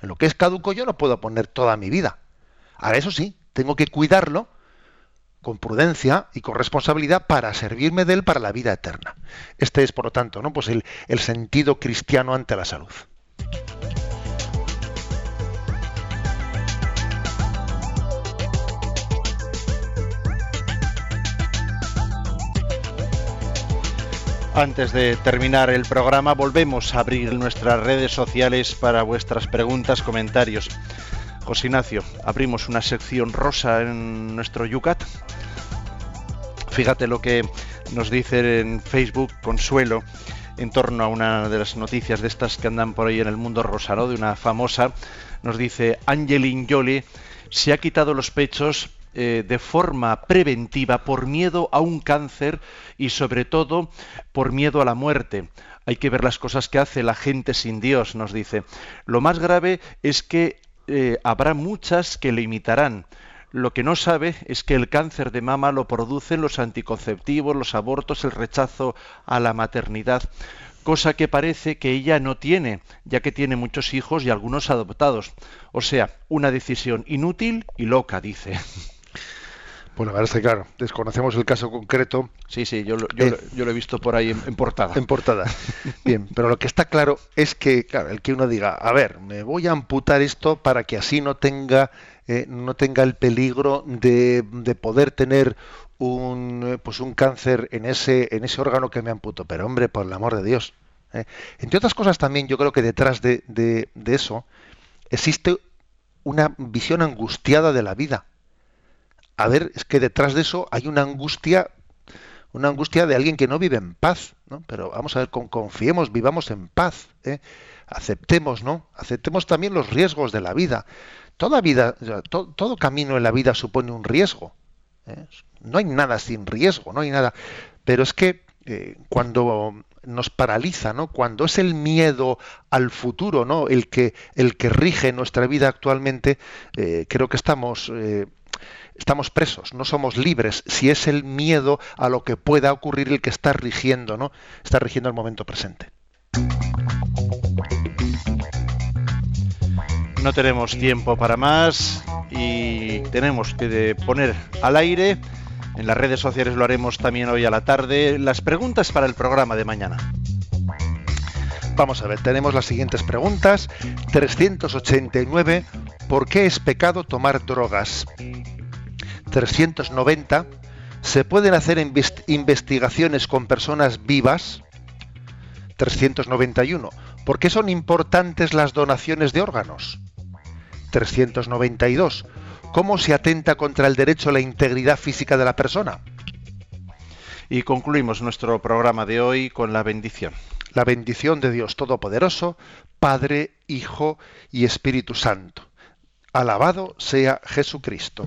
En lo que es caduco yo no puedo poner toda mi vida. Ahora eso sí, tengo que cuidarlo con prudencia y con responsabilidad para servirme de él para la vida eterna. Este es, por lo tanto, ¿no? pues el, el sentido cristiano ante la salud. Antes de terminar el programa, volvemos a abrir nuestras redes sociales para vuestras preguntas, comentarios. José Ignacio, abrimos una sección rosa en nuestro Yucat. Fíjate lo que nos dice en Facebook Consuelo en torno a una de las noticias de estas que andan por ahí en el mundo rosado, de una famosa. Nos dice Angeline Jolie se ha quitado los pechos eh, de forma preventiva por miedo a un cáncer y sobre todo por miedo a la muerte. Hay que ver las cosas que hace la gente sin Dios, nos dice. Lo más grave es que eh, habrá muchas que le imitarán. Lo que no sabe es que el cáncer de mama lo producen los anticonceptivos, los abortos, el rechazo a la maternidad cosa que parece que ella no tiene, ya que tiene muchos hijos y algunos adoptados. O sea, una decisión inútil y loca, dice. Bueno, la verdad es que, claro, desconocemos el caso concreto. Sí, sí, yo lo, yo, eh, lo he visto por ahí en, portada. En portada. Bien, pero lo que está claro es que, claro, el que uno diga, a ver, me voy a amputar esto para que así no tenga, eh, no tenga el peligro de, de poder tener un, eh, pues un cáncer en ese, en ese órgano que me amputo. Pero hombre, por el amor de Dios. Entre otras cosas también yo creo que detrás de, de, de eso existe una visión angustiada de la vida a ver, es que detrás de eso hay una angustia, una angustia de alguien que no vive en paz, ¿no? Pero vamos a ver, confiemos, vivamos en paz, ¿eh? aceptemos, ¿no? Aceptemos también los riesgos de la vida. Toda vida, todo, camino en la vida supone un riesgo. ¿eh? No hay nada sin riesgo, no hay nada. Pero es que eh, cuando nos paraliza, ¿no? Cuando es el miedo al futuro, ¿no? El que el que rige nuestra vida actualmente, creo que estamos estamos presos, no somos libres, si es el miedo a lo que pueda ocurrir el que está rigiendo, ¿no? Está rigiendo el momento presente. No tenemos tiempo para más y tenemos que poner al aire, en las redes sociales lo haremos también hoy a la tarde, las preguntas para el programa de mañana. Vamos a ver, tenemos las siguientes preguntas. 389. ¿Por qué es pecado tomar drogas? 390, ¿se pueden hacer investigaciones con personas vivas? 391, ¿por qué son importantes las donaciones de órganos? 392, ¿cómo se atenta contra el derecho a la integridad física de la persona? Y concluimos nuestro programa de hoy con la bendición. La bendición de Dios Todopoderoso, Padre, Hijo y Espíritu Santo. Alabado sea Jesucristo.